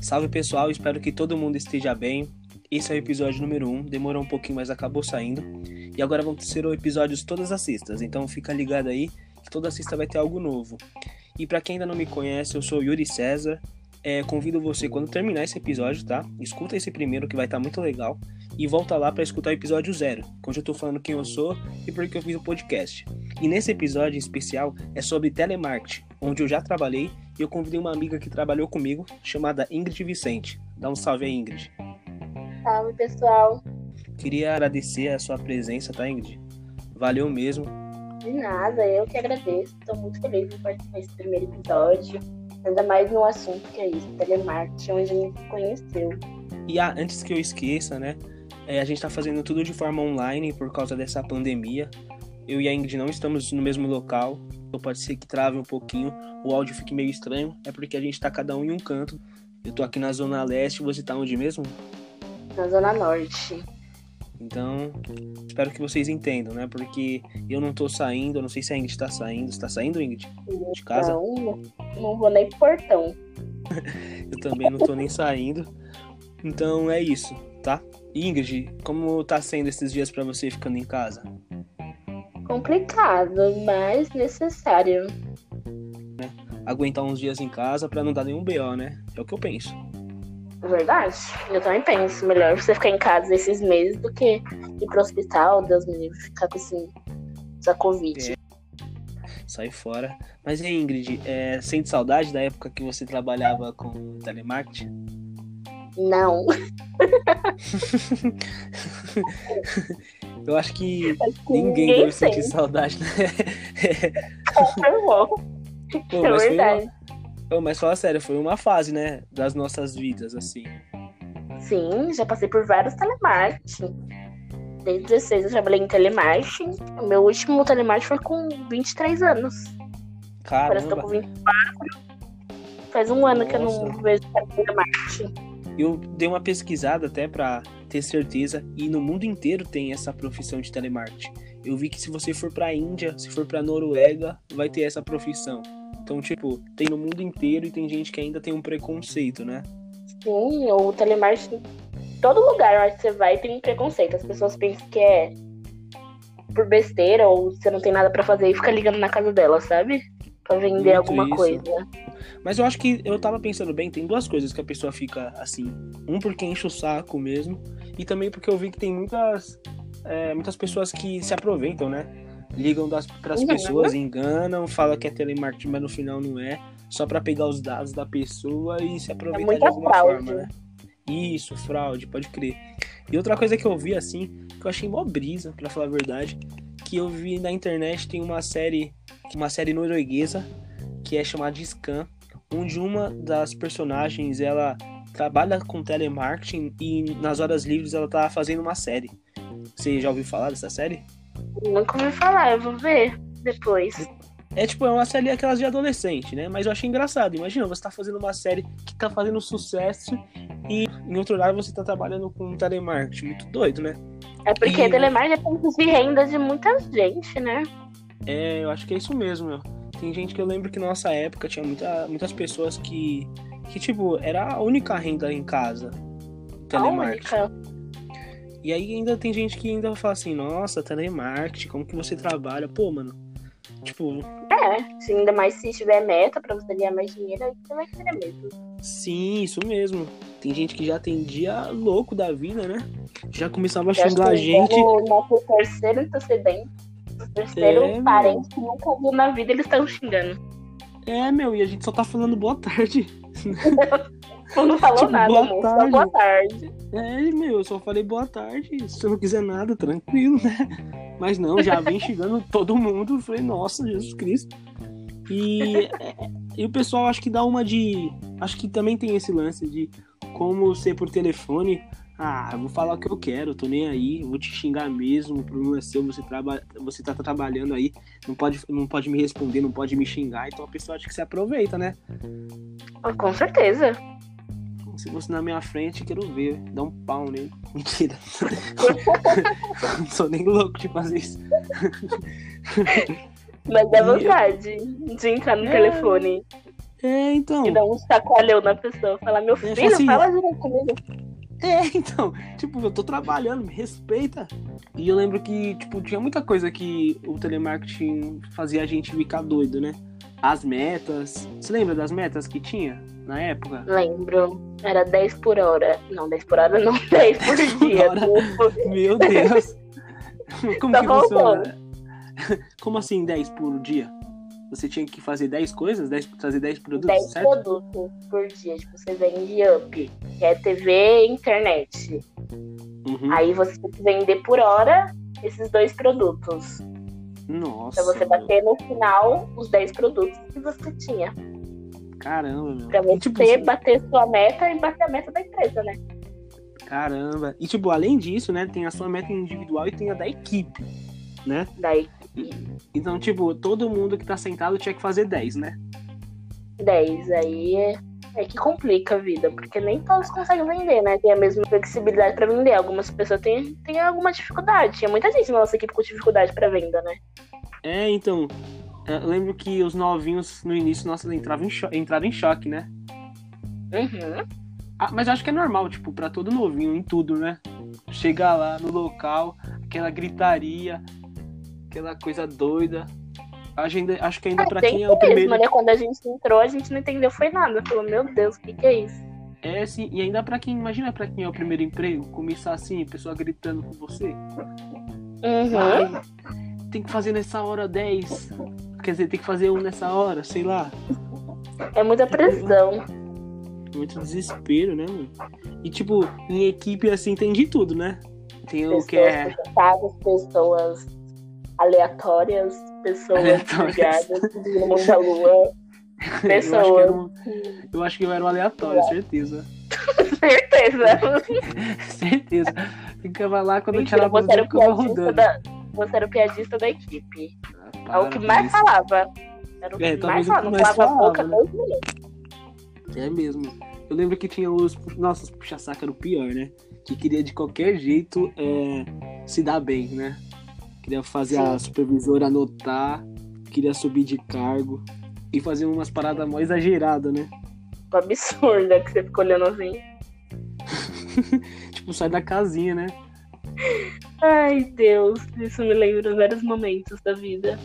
Salve pessoal, espero que todo mundo esteja bem. Esse é o episódio número 1, um, demorou um pouquinho, mas acabou saindo. E agora vão ser episódios todas as sextas, então fica ligado aí que toda sexta vai ter algo novo. E para quem ainda não me conhece, eu sou Yuri César. É, convido você quando terminar esse episódio, tá? Escuta esse primeiro que vai estar tá muito legal e volta lá para escutar o episódio zero, onde eu tô falando quem eu sou e por que eu fiz o podcast. E nesse episódio em especial é sobre telemarketing, onde eu já trabalhei e eu convidei uma amiga que trabalhou comigo, chamada Ingrid Vicente. Dá um salve aí, Ingrid. Salve, pessoal. Queria agradecer a sua presença, tá, Ingrid? Valeu mesmo. De nada, eu que agradeço. Estou muito feliz de participar desse primeiro episódio. Ainda mais no assunto que é isso, telemarketing, onde a gente se conheceu. E ah, antes que eu esqueça, né? É, a gente está fazendo tudo de forma online por causa dessa pandemia. Eu e a Ingrid não estamos no mesmo local, então pode ser que trave um pouquinho, o áudio fique meio estranho. É porque a gente está cada um em um canto. Eu tô aqui na Zona Leste, você tá onde mesmo? Na Zona Norte. Então, espero que vocês entendam, né? Porque eu não tô saindo, eu não sei se a Ingrid tá saindo. Você tá saindo, Ingrid? De casa? Não, não vou nem pro portão. eu também não tô nem saindo. Então é isso, tá? Ingrid, como tá sendo esses dias para você ficando em casa? Complicado, mas necessário. Né? Aguentar uns dias em casa para não dar nenhum BO, né? É o que eu penso. Verdade. Eu também penso. Melhor você ficar em casa esses meses do que ir pro hospital, Deus me livre, ficar com esse, essa Covid. É. Sai fora. Mas e aí, Ingrid, é, sente saudade da época que você trabalhava com telemarketing? Não. Eu acho que, ninguém, ninguém deve sentir saudade, né? Pô, é verdade. Uma... mas fala sério, foi uma fase, né? Das nossas vidas, assim. Sim, já passei por vários telemarketing. Desde 16 eu trabalhei em telemarketing. O meu último telemarketing foi com 23 anos. Caramba. Que eu tô com 24. Faz um ano Nossa. que eu não vejo telemarketing. Eu dei uma pesquisada até para ter certeza e no mundo inteiro tem essa profissão de telemarketing. Eu vi que se você for para Índia, se for para Noruega, vai ter essa profissão. Então, tipo, tem no mundo inteiro e tem gente que ainda tem um preconceito, né? Sim, o telemarketing, todo lugar onde você vai tem um preconceito. As pessoas pensam que é por besteira ou você não tem nada para fazer e fica ligando na casa dela, sabe? Pra vender Muito alguma isso. coisa. Mas eu acho que eu tava pensando bem, tem duas coisas que a pessoa fica assim. Um porque enche o saco mesmo, e também porque eu vi que tem muitas, é, muitas pessoas que se aproveitam, né? Ligam das, pras pessoas, enganam, fala que é telemarketing, mas no final não é. Só para pegar os dados da pessoa e se aproveitar é de alguma fraude. forma, né? Isso, fraude, pode crer. E outra coisa que eu vi assim, que eu achei mó brisa, pra falar a verdade, que eu vi na internet tem uma série, uma série norueguesa que é chamada de Scan, onde uma das personagens ela trabalha com telemarketing e nas horas livres ela tá fazendo uma série. Você já ouviu falar dessa série? Nunca ouvi falar, eu vou ver depois. É tipo, é uma série aquelas de adolescente, né? Mas eu achei engraçado. Imagina, você tá fazendo uma série que tá fazendo sucesso e em outro lado você tá trabalhando com telemarketing. Muito doido, né? É porque e... telemarketing é ponto de renda de muita gente, né? É, eu acho que é isso mesmo, meu. Tem gente que eu lembro que na nossa época tinha muita, muitas pessoas que, que, tipo, era a única renda em casa. Telemarketing. E aí ainda tem gente que ainda fala assim, nossa, telemarketing, como que você trabalha? Pô, mano, tipo... É, se ainda mais se tiver meta pra você ganhar mais dinheiro, aí você vai querer mesmo. Sim, isso mesmo. Tem gente que já tem dia louco da vida, né? Já começava a xingar a gente. O nosso terceiro antecedente terceiro é, parente que nunca viu na vida, eles estão xingando. É, meu, e a gente só tá falando boa tarde. não falou tipo, nada, boa tarde. Só boa tarde. É, meu, eu só falei boa tarde. Se você não quiser nada, tranquilo, né? Mas não, já vem xingando todo mundo. Eu falei, nossa, Jesus Cristo. E, e o pessoal acho que dá uma de. Acho que também tem esse lance de como ser por telefone ah, vou falar o que eu quero, tô nem aí, vou te xingar mesmo, o problema é seu, você, traba, você tá trabalhando aí, não pode, não pode me responder, não pode me xingar, então a pessoa acha que se aproveita, né? Ah, com certeza. Se você na minha frente, quero ver, dá um pau nele. Mentira. não sou nem louco de fazer isso. Mas dá vontade de entrar no É. telefone É, então. e dar um chacoalhão na pessoa. Falar, meu fala filho, assim, fala direito comigo. É, então, tipo, eu tô trabalhando, me respeita. E eu lembro que, tipo, tinha muita coisa que o telemarketing fazia a gente ficar doido, né? As metas. Você lembra das metas que tinha na época? Lembro. Era 10 por hora. Não, 10 por hora não, 10 por dia. hora. Tipo, Meu Deus! Como Tá que funciona? Como assim 10 por dia? Você tinha que fazer 10 coisas? 10, trazer 10 produtos, 10 certo? produtos por dia. Tipo, você vende up, que é TV e internet. Uhum. Aí você tem que vender por hora esses dois produtos. Nossa. Pra você bater no final os 10 produtos que você tinha. Caramba, meu. Pra você tipo, você- bater sua meta e bater a meta da empresa, né? Caramba. E, tipo, além disso, né, tem a sua meta individual e tem a da equipe, né? Daí Então, tipo, todo mundo que tá sentado tinha que fazer 10, né? 10. Aí é, é que complica a vida, porque nem todos conseguem vender, né? Tem a mesma flexibilidade pra vender. Algumas pessoas têm, têm alguma dificuldade. Tinha muita gente na nossa equipe com dificuldade pra venda, né? É, então. Lembro que os novinhos no início, nossa, entravam em, cho entraram em choque, né? Uhum. Ah, mas acho que é normal, tipo, pra todo novinho, em tudo, né? Chegar lá no local, aquela gritaria, aquela coisa doida. Ainda, acho que ainda pra Tem quem é o mesmo, primeiro. né? Quando a gente entrou, a gente não entendeu foi nada. Falou, meu Deus, o que, que é isso? É, sim, e ainda pra quem, imagina pra quem é o primeiro emprego, começar assim, a pessoa gritando com você. Uhum. Ai, tem que fazer nessa hora 10. Quer dizer, tem que fazer um nessa hora, sei lá. É muita pressão. Muito desespero, né, mano? E tipo, em equipe assim tem de tudo, né? Tem o que é. Pessoas pessoas aleatórias, pessoas Aleatórias. ligadas da lua, Eu acho, que era pessoas. um, eu acho que eu era um aleatório, certeza. Certeza. certeza. Ficava lá quando eu tinha Mentira, era, posição, o ficava piadista rodando. da, você era o piadista da equipe. Ah, É o que mais isso. falava. Era o É, que mais falava. Não falava a boca né? dois minutos. É mesmo. Eu lembro que tinha os. Nossa, os puxa-saca era o pior, né? Que queria de qualquer jeito é, se dar bem, né? Queria fazer a supervisora anotar, queria subir de cargo e fazer umas paradas mó exageradas, né? Absurda que você ficou olhando assim. Tipo, sai da casinha, né? Ai, Deus, isso me lembra vários momentos da vida.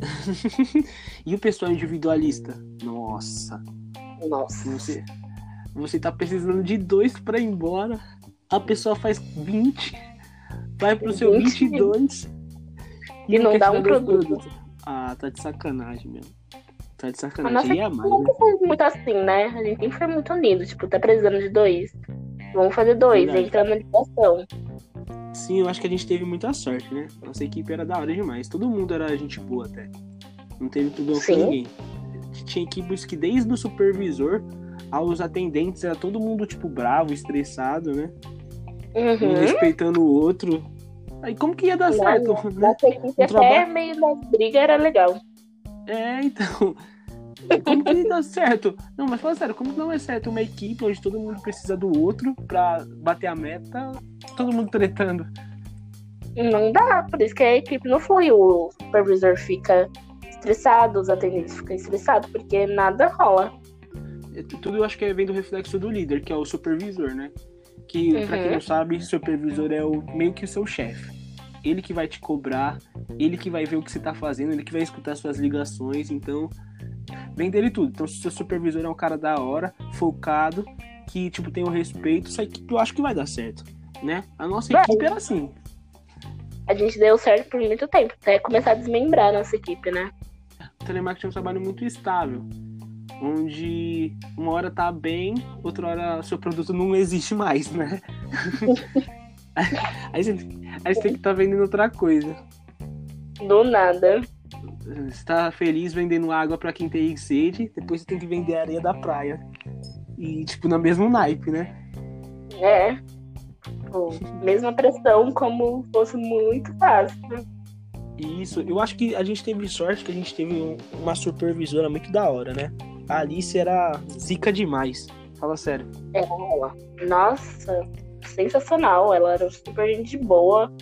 e o pessoal individualista? Nossa, Nossa. você, você tá precisando de dois pra ir embora, a pessoa faz 20, vai pro seu 20. 22 E não dá um produto. produtos. Ah, tá de sacanagem mesmo. Tá de A sacanagem. nossa Aí é equipe mais, né? nunca foi muito assim, né? A gente sempre foi muito unido. Tipo, tá precisando de dois. Vamos fazer dois, Verdade. entra na ligação. Sim, eu acho que a gente teve muita sorte, né? Nossa equipe era da hora demais. Todo mundo era gente boa até. Não teve problema com ninguém. Tinha equipes que desde o supervisor aos atendentes era todo mundo, tipo, bravo, estressado, né? Um Uhum. respeitando o outro. Aí como que ia dar Não, certo? não. né? Nossa equipe até trabalho- meio na briga era legal. É, então. Como que dá certo? Não, mas fala sério, como que não é certo uma equipe onde todo mundo precisa do outro pra bater a meta, todo mundo tretando? Não dá, por isso que a equipe não flui. O supervisor fica estressado, os atendentes ficam estressados, porque nada rola. É, Tudo eu acho que vem do reflexo do líder, que é o supervisor, né? Que, pra quem Uhum. não sabe, supervisor é o, meio que o seu chefe. Ele que vai te cobrar, ele que vai ver o que você tá fazendo, ele que vai escutar suas ligações, então vem dele tudo. Então, se o seu supervisor é um cara da hora, focado, que, tipo, tem o respeito, sua equipe eu acho que vai dar certo, né? A nossa Vai. equipe era assim. A gente deu certo por muito tempo, até começar a desmembrar a nossa equipe, né? O telemarketing é um trabalho muito estável, onde uma hora tá bem, outra hora seu produto não existe mais, né? aí, você, aí você tem que estar vendendo outra coisa. Do nada. Você tá feliz vendendo água pra quem tem sede, depois você tem que vender areia da praia. E, tipo, no mesmo naipe, né? É. Pô, mesma pressão, como fosse muito fácil. E isso, eu acho que a gente teve sorte que a gente teve um- uma supervisora muito da hora, né? A Alice era zica demais. Fala sério. Ela, nossa, sensacional. Ela era super gente boa.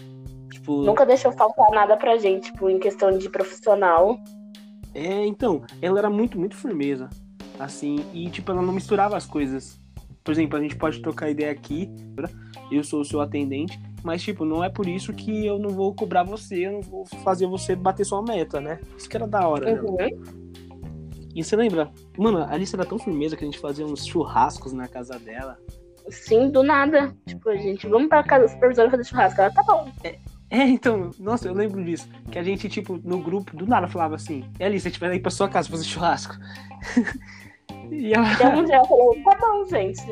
Tipo, Nunca deixou faltar nada pra gente, tipo, em questão de profissional. É, então, ela era muito, muito firmeza. Assim, e tipo, ela não misturava as coisas. Por exemplo, a gente pode trocar ideia aqui, eu sou o seu atendente, mas tipo, não é por isso que eu não vou cobrar você, eu não vou fazer você bater sua meta, né? Isso que era da hora, né? Uhum. E você lembra? Mano, a Alice era tão firmeza que a gente fazia uns churrascos na casa dela. Sim, do nada. Tipo, a gente, vamos pra casa da supervisora fazer churrasco. Ela, tá bom. É, então, nossa, eu lembro disso. Que a gente, tipo, no grupo, do nada falava assim, é Alice, a gente vai ir pra sua casa fazer churrasco. e ela... Até um dia ela falou, tá bom, gente.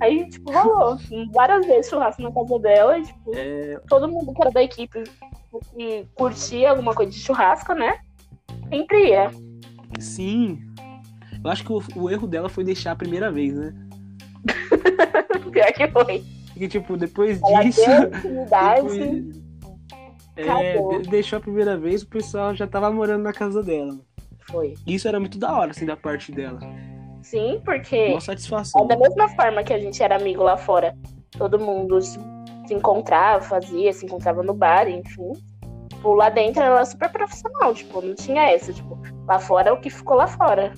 Aí, tipo, rolou várias vezes churrasco na casa dela. E, tipo, É, todo mundo que era da equipe que curtia alguma coisa de churrasco, né? Sempre ia. sim. Eu acho que o, o erro dela foi deixar a primeira vez, né? Pior que foi. Porque, tipo, depois Ela disso. depois- É, Acabou. de- deixou a primeira vez, o pessoal já tava morando na casa dela. Foi. Isso era muito da hora, assim, da parte dela. Sim, porque Uma satisfação. é da mesma forma que a gente era amigo lá fora. Todo mundo se se encontrava, fazia, se encontrava no bar, enfim. Tipo, lá dentro ela era super profissional, tipo, não tinha essa, tipo, lá fora é o que ficou lá fora.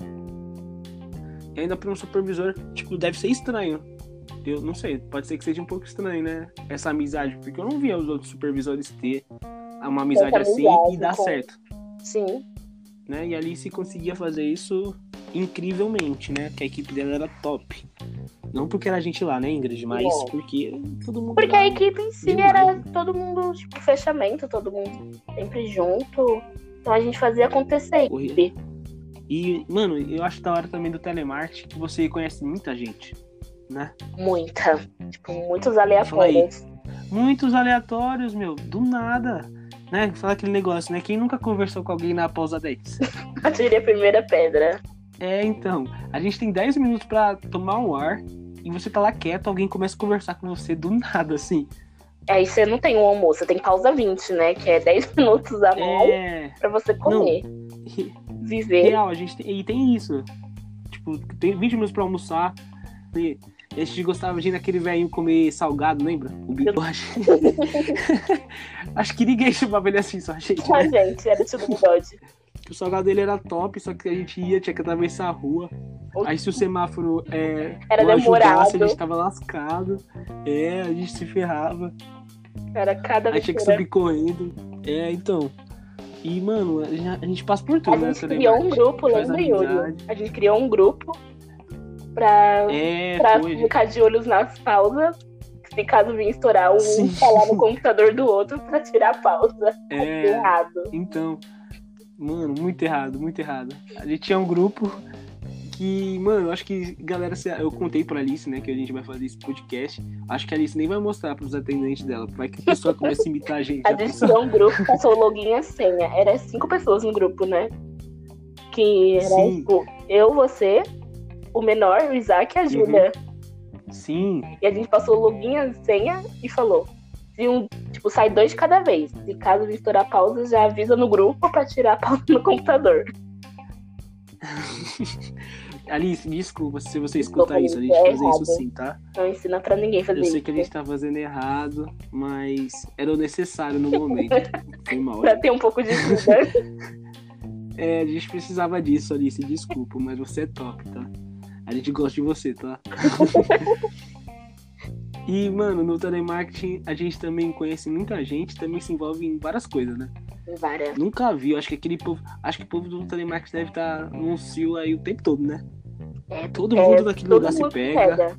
E ainda pra um supervisor, tipo, deve ser estranho. Eu não sei, pode ser que seja um pouco estranho, né? Essa amizade, porque eu não via os outros supervisores ter uma amizade assim amizade e dar com- certo, Sim. né? E a Alice conseguia fazer isso incrivelmente, né? Que a equipe dela era top. Não porque era a gente lá, né, Ingrid? Mas Não. porque todo mundo. Porque a equipe em si Demais. era todo mundo, tipo, fechamento, todo mundo sempre junto. Então a gente fazia acontecer a equipe. E, mano, eu acho da hora também do telemarketing que você conhece muita gente, né? Muita. Tipo, muitos aleatórios. Muitos aleatórios, meu, do nada. Né? Fala aquele negócio, né? Quem nunca conversou com alguém na pausa 10? Atirei a primeira pedra. É, então, a gente tem 10 minutos pra tomar um ar e você tá lá quieto, alguém começa a conversar com você do nada, assim. Aí você não tem um almoço, você tem pausa 20, né? Que é 10 minutos a mais É. pra você comer. re- Viver. Real, a gente tem, e tem isso. Tipo, tem 20 minutos pra almoçar. E a gente gostava de ir naquele velhinho comer salgado, lembra? O bigode. Acho que ninguém chamava ele assim, só a gente. A Né? gente, era tudo bigode. O salgado dele era top, só que a gente ia, tinha que atravessar a rua. Aí se o semáforo é, Era não ajudasse, demorado. a gente tava lascado. É, a gente se ferrava. Era cada Aí tinha que subir correndo. É, então. E, mano, a gente, passa por tudo, A né? gente criou um grupo, lembra, Yuri? A gente criou um grupo pra, É, pra ficar de olhos nas pausas. Se caso vir estourar, um Sim. falar no computador do outro pra tirar a pausa. É, Errado. então. Mano, muito errado, muito errado. A gente tinha um grupo que, mano, eu acho que galera, eu contei pra Alice, né, que a gente vai fazer esse podcast. Acho que a Alice nem vai mostrar pros atendentes dela. Vai que a pessoa começa a imitar a gente. A A gente pessoa- criou um grupo, passou o login e a senha. Era cinco pessoas no grupo, né? Que era, Sim. tipo, eu, você, o menor, o Isaac e a Júlia. Sim, E a gente passou o login e senha e falou. Se um, tipo, sai dois de cada vez. Se caso vir estourar pausa, já avisa no grupo pra tirar a pausa no computador. Alice, desculpa se você escutar isso. A gente é fazer isso sim, tá? Não ensina pra ninguém fazer Eu sei isso. que a gente tá fazendo errado, mas era o necessário no momento. Foi mal. Pra ter um pouco de vida. É, a gente precisava disso, Alice. Desculpa, mas você é top, tá? A gente gosta de você, tá? e, mano, no telemarketing a gente também conhece muita gente, também se envolve em várias coisas, né? Várias. Nunca vi, acho que aquele povo. Acho que o povo do telemarketing deve estar num cio aí o tempo todo, né? É, Todo é, mundo daquele todo lugar se mundo pega.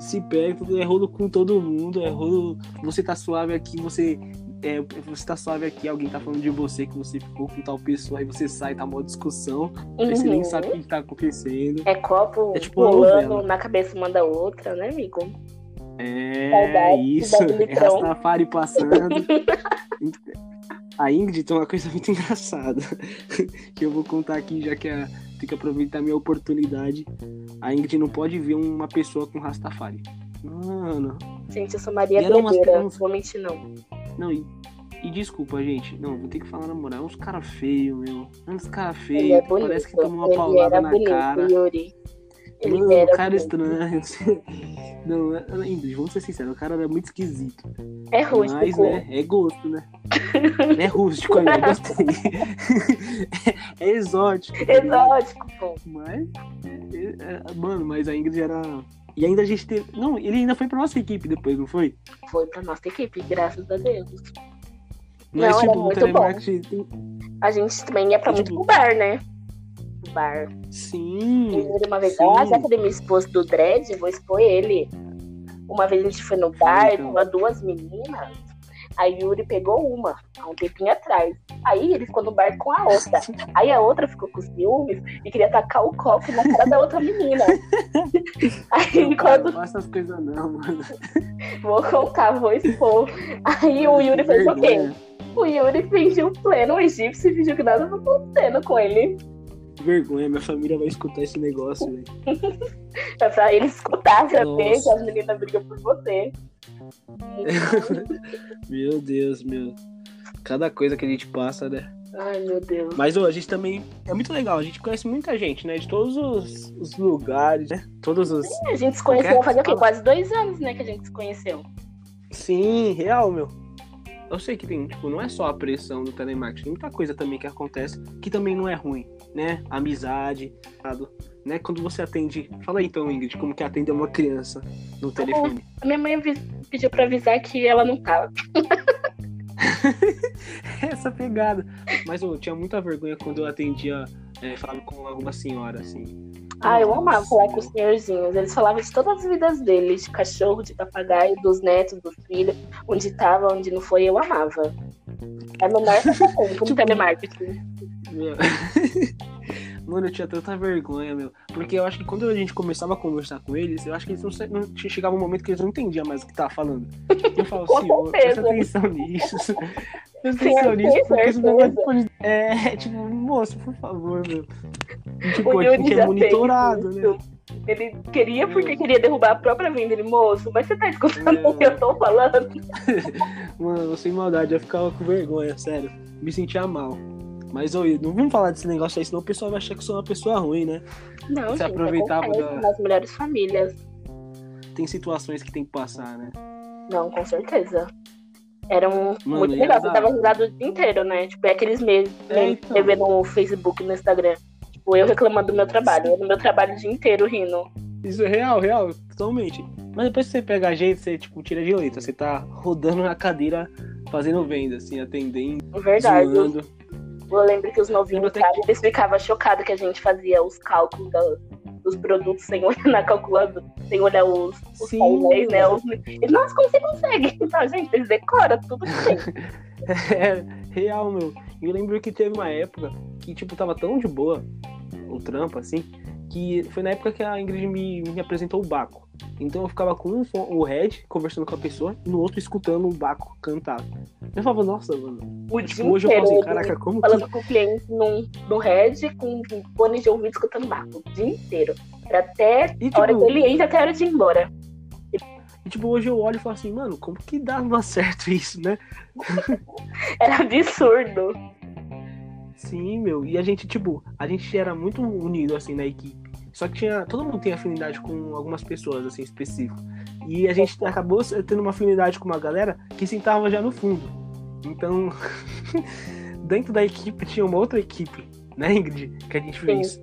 Se pega, é rolo com todo mundo, é rolo. Você tá suave aqui, você. É, você tá suave aqui, alguém tá falando de você, que você ficou com tal pessoa, aí você sai, tá uma discussão, aí você nem Uhum. sabe o que tá acontecendo. É copo É tipo rolando na cabeça uma da outra, né, amigo? É, Saudade isso, é. Rastafari passando. A Ingrid tem uma coisa muito engraçada que eu vou contar aqui, já que a, tem que aproveitar a minha oportunidade. A Ingrid não pode ver uma pessoa com Rastafari. Mano, Gente, eu sou Maria E eram umas Vou mentir, não. Não, e, e desculpa, gente. Não, vou ter que falar na moral. É uns cara feio, meu. É uns cara Ele feio. é. Parece que tomou uma paulada na bonito, cara. Yuri. Ele Mano, era cara bonito. estranho. Não, é- é- Ingrid, vamos ser sinceros, o cara era muito esquisito. É rústico. Mas, né, é gosto, né? é rústico ainda, gostei. é, exótico. tá? Exótico, pô. Mas, é- é- mano, mas a Ingrid era. E ainda a gente teve. Não, ele ainda foi pra nossa equipe depois, não foi? Foi pra nossa equipe, graças a Deus. Mas, Não, tipo, era no muito telemarketing tem. A gente também ia pra muito Tipo- pro bar, né? Pro bar. Sim. Yuri uma vez, sim. ah, já que ele me expôs do dread, vou expor ele. Uma vez a gente foi no bar, Então. duas meninas. A Yuri pegou uma, há um tempinho atrás. Aí ele ficou no bar com a outra. Aí a outra ficou com ciúmes e queria tacar o copo na cara da outra menina. Aí Não, quando não faça essas coisas não, mano. vou contar, vou expor. Aí o Yuri fez o quê? O Yuri fingiu pleno egípcio e fingiu que nada estava acontecendo com ele. Vergonha, minha família vai escutar esse negócio, velho. É pra ele escutar, Nossa. que as meninas brigam por você. Meu Deus, meu. Cada coisa que a gente passa, né? Ai, meu Deus. Mas ô, a gente também. É muito legal, a gente conhece muita gente, né? De todos os, os lugares, né? Todos os. A gente se conheceu Qualquer- faz o quê? Quase dois anos, né, que a gente se conheceu. Sim, real, meu. Eu sei que tem, tipo, não é só a pressão do telemarketing, tem muita coisa também que acontece que também não é ruim, né? Amizade, né? Quando você atende. Fala aí então, Ingrid, como que atende uma criança no telefone. A minha mãe pediu pra avisar que ela não tava. Essa pegada. Mas eu tinha muita vergonha quando eu atendia, é, falava com alguma senhora, assim. Ah, eu amava falar com os senhorzinhos. Eles falavam de todas as vidas deles, de cachorro, de papagaio, dos netos, dos filhos, onde tava, onde não foi, eu amava. É o melhor passatempo no telemarketing. Meu. Mano, eu tinha tanta vergonha, meu. Porque eu acho que quando a gente começava a conversar com eles, eu acho que eles não, não chegava um momento que eles não entendiam mais o que tava falando. Eu falava, Com senhor, presta atenção nisso. Presta atenção nisso, porque esse certeza. negócio de- É, tipo, moço, por favor, meu. Tipo, O a gente já é monitorado, né? Ele queria porque queria derrubar a própria venda. Ele, moço, mas você tá escutando É. o que eu tô falando? Mano, sem maldade, eu ficava com vergonha, sério. Me sentia mal. Mas, oi, não vamos falar desse negócio aí, senão o pessoal vai achar que sou uma pessoa ruim, né? Não, Você gente, aproveitava da- nas melhores famílias. Tem situações que tem que passar, né? Não, com certeza. Era um Mano, muito legal. Você tava risado o dia inteiro, né? Tipo, é aqueles meses É, então. você vê no Facebook, no Instagram. Tipo, eu reclamando do meu trabalho. No meu trabalho o dia inteiro rindo. Isso é real, real, totalmente. Mas depois que você pega a gente, você, tipo, tira de letra. Você tá rodando na cadeira, fazendo venda, assim, atendendo, Verdade. Zoando. Eu lembro que os novinhos, sabe, eles ficavam chocados que a gente fazia os cálculos da- dos produtos sem olhar na calculadora, sem olhar os, os Sim. painéis, né? Os, eles, nossa, como você consegue? Então, gente, eles decoram tudo que tem. É, real, meu. E eu lembro que teve uma época que, tipo, tava tão de boa o trampo, assim, que foi na época que a Ingrid me, me apresentou o Baco. Então eu ficava com um o Red conversando com a pessoa e no outro escutando o Baco cantar. Eu falava, nossa, mano. O Tipo, hoje eu falo inteiro. assim, caraca, como que. falando com o cliente num, no Red com fone de ouvido escutando barco o dia inteiro. Era até E, a hora tipo, que ele entra até a hora de ir embora. E, tipo, hoje eu olho e falo assim, mano, como que dava certo isso, né? Era absurdo. Sim, meu. E a gente, tipo, a gente era muito unido, assim, na equipe. Só que tinha. Todo mundo tem afinidade com algumas pessoas, assim, específicas. E a gente acabou tendo uma afinidade com uma galera que sentava já no fundo. Então, dentro da equipe tinha uma outra equipe, né, Ingrid? Que a gente Sim. fez.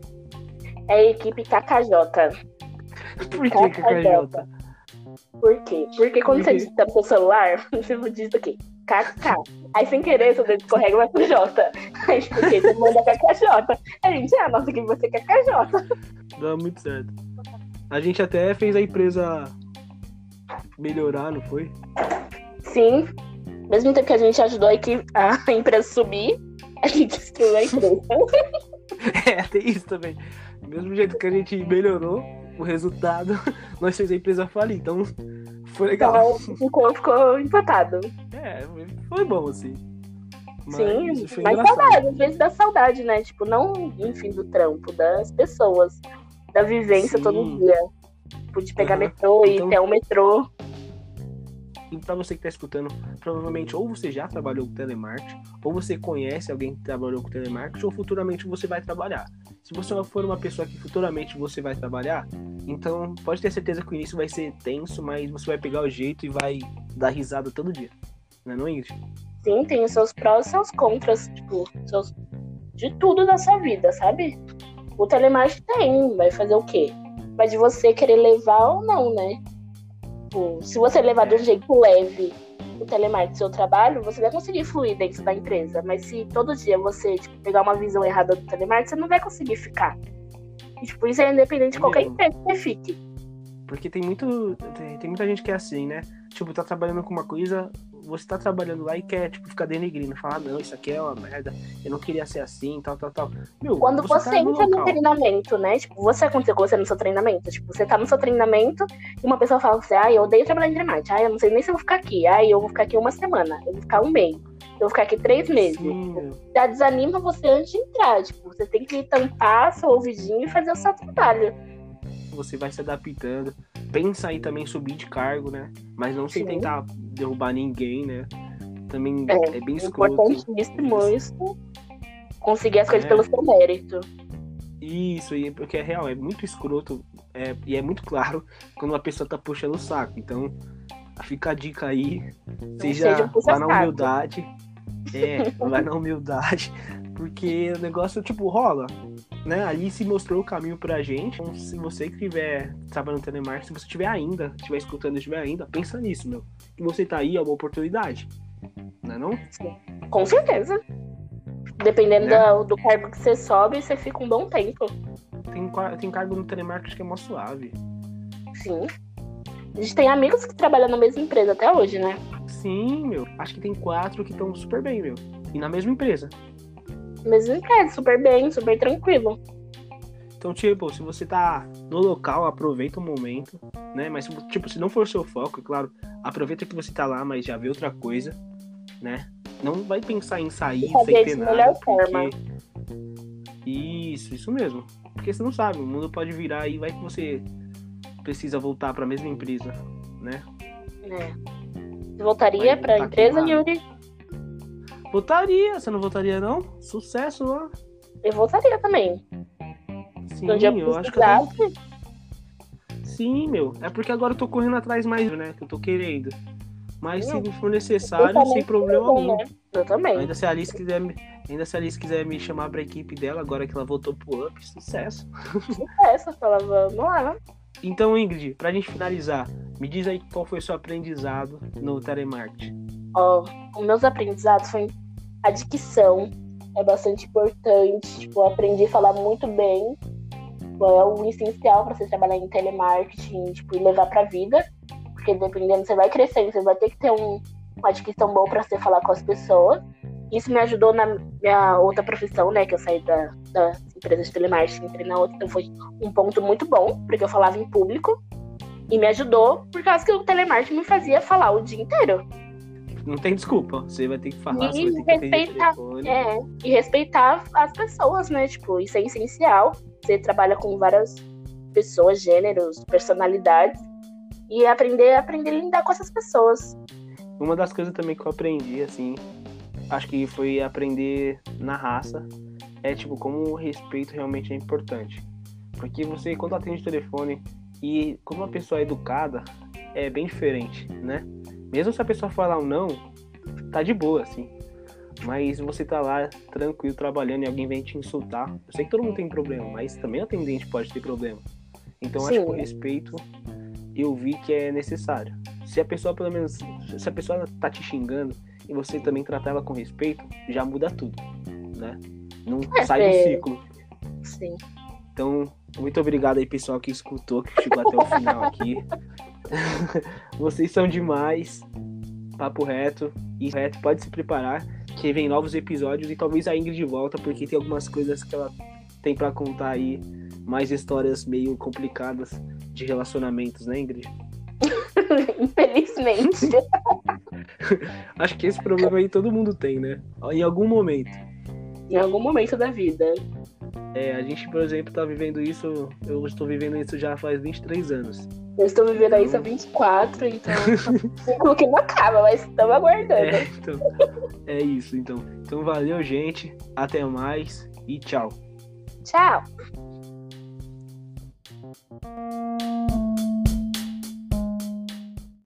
É a equipe KKJ. Por que KKJ? Por quê? Porque quando Por você quê? digita no seu celular, você diz o quê? KK. Aí sem querer, seu dedo escorrega e vai pro J. Aí por quê? Você manda KKJ. A gente, ah, nossa equipe vai ser KKJ. Dá muito certo. A gente até fez a empresa melhorar, não foi? Sim. Mesmo tempo que a gente ajudou a, empresa subir, a gente destruiu a empresa. É, tem isso também. Do mesmo jeito que a gente melhorou o resultado, nós fez a empresa falir. Então, foi legal. Então ficou, ficou empatado. É, foi bom, assim. Mas Sim, mas engraçado. saudade, às vezes dá saudade, né? Tipo, não, enfim, do trampo, das pessoas, da vivência Sim. todo dia. Tipo, de pegar Aham. metrô e Então- até o metrô. E para você que tá escutando, provavelmente ou você já trabalhou com telemarketing, ou você conhece alguém que trabalhou com telemarketing, ou futuramente você vai trabalhar. Se você for uma pessoa que futuramente você vai trabalhar, então pode ter certeza que o início vai ser tenso, mas você vai pegar o jeito e vai dar risada todo dia. Não é não, Ingrid? Sim, tem os seus prós e seus contras, tipo, seus... de tudo da sua vida, sabe? O telemarketing tem, vai fazer o quê? Vai de você querer levar ou não, né? Tipo, se você levar de um jeito leve o telemarketing seu trabalho, você vai conseguir fluir dentro da empresa. Mas se todo dia você tipo, pegar uma visão errada do telemarketing, você não vai conseguir ficar. E, tipo, isso é independente de qualquer empresa que você fique. Porque tem muito. Tem, tem, muita gente que é assim, né? Tipo, tá trabalhando com uma coisa, você tá trabalhando lá e quer, tipo, ficar denegrindo, falar, não, isso aqui é uma merda, eu não queria ser assim, tal, tal, tal. Meu, Quando você, você tá entra no, no, treinamento, né? Tipo, você aconteceu com você no seu treinamento. Tipo, você tá no seu treinamento e uma pessoa fala você, ah, eu odeio trabalhar em internet, ah, eu não sei nem se eu vou ficar aqui, ah, eu vou ficar aqui uma semana, eu vou ficar um mês. Eu vou ficar aqui três meses. Sim. Já desanima você antes de entrar. Tipo, você tem que tampar seu ouvidinho e fazer o seu trabalho. Você vai se adaptando. Pensa aí também subir de cargo, né? Mas não sem Sim. tentar derrubar ninguém, né? Também é, é bem escroto. Importantíssimo isso. Conseguir as coisas é. pelo seu mérito. Isso, e porque é real, é muito escroto é, e é muito claro quando uma pessoa tá puxando o saco. Então, fica a dica aí. seja, seja um vá na humildade. É, vai na humildade. Porque o negócio, tipo, rola. Né? Ali se mostrou o caminho pra gente. Então, se você que estiver trabalhando no telemarketing, se você estiver ainda, estiver escutando e estiver ainda, pensa nisso, meu. Que você tá aí, é uma oportunidade. Não é não? Sim. Com certeza. Dependendo né? do, do cargo que você sobe, você fica um bom tempo. Tem, tem cargo no telemarketing que é mó suave. Sim. A gente tem amigos que trabalham na mesma empresa até hoje, né? Sim, meu. Acho que tem quatro que estão super bem, meu. E na mesma empresa. Mesma empresa, super bem, super tranquilo. Então, tipo, se você tá no local, aproveita o momento, né? Mas, tipo, se não for seu foco, claro, aproveita que você tá lá, mas já vê outra coisa, né? Não vai pensar em sair sem ter nada. Melhor porque... forma. Isso, isso mesmo. Porque você não sabe, o mundo pode virar e vai que você precisa voltar para a mesma empresa, né? É. Você voltaria para a empresa, Yuri? Voltaria, você não voltaria não? Sucesso lá. Eu voltaria também. Sim, eu acho que eu Sim, meu. É porque agora eu tô correndo atrás mais, né? Que eu tô querendo. Mas se for necessário, sem problema algum. Né? Eu também. Ainda se a Alice quiser me, ainda se a Alice quiser me chamar pra equipe dela, agora que ela voltou pro Up, sucesso. Sucesso, fala, vamos lá. Então, Ingrid, pra gente finalizar, me diz aí qual foi o seu aprendizado no telemarketing. Ó, os meus aprendizados foi a dicção, é bastante importante. Tipo, eu aprendi a falar muito bem. Tipo, é o essencial para você trabalhar em telemarketing, tipo, e levar pra vida. Porque dependendo, você vai crescendo, você vai ter que ter um, uma dicção boa para você falar com as pessoas. Isso me ajudou na minha outra profissão, né? Que eu saí da, da empresa de telemarketing, entrei na outra. Então foi um ponto muito bom, porque eu falava em público. E me ajudou por causa que o telemarketing me fazia falar o dia inteiro. Não tem desculpa. Você vai ter que falar, e você vai ter respeitar, que é, E respeitar as pessoas, né? Tipo, isso é essencial. Você trabalha com várias pessoas, gêneros, personalidades. E aprender, aprender a lidar com essas pessoas. Uma das coisas também que eu aprendi, assim, acho que foi aprender na raça. É tipo, como o respeito realmente é importante. Porque você, quando atende o telefone e quando uma pessoa é educada, é bem diferente, né? Mesmo se a pessoa falar um não, tá de boa, assim. Mas você tá lá tranquilo trabalhando e alguém vem te insultar. Eu sei que todo mundo tem problema, mas também o atendente pode ter problema. Então Sim. acho que o respeito eu vi que é necessário. Se a pessoa, pelo menos, se a pessoa tá te xingando, e você também tratar ela com respeito, já muda tudo, né? Não é, sai do ciclo. Sim. Então, muito obrigado aí, pessoal, que escutou, que chegou até o final aqui. Vocês são demais. Papo reto. E reto, pode se preparar, que vem novos episódios e talvez a Ingrid volta, porque tem algumas coisas que ela tem para contar aí, mais histórias meio complicadas de relacionamentos, né, Ingrid? Infelizmente. Acho que esse problema aí todo mundo tem, né? Em algum momento. Em algum momento da vida. É, a gente, por exemplo, tá vivendo isso, eu estou vivendo isso já faz 23 anos. Eu estou vivendo aí há 24, então. Ciclo que não acaba, mas estamos aguardando. É, então, é isso, então. Então valeu, gente. Até mais e tchau. Tchau.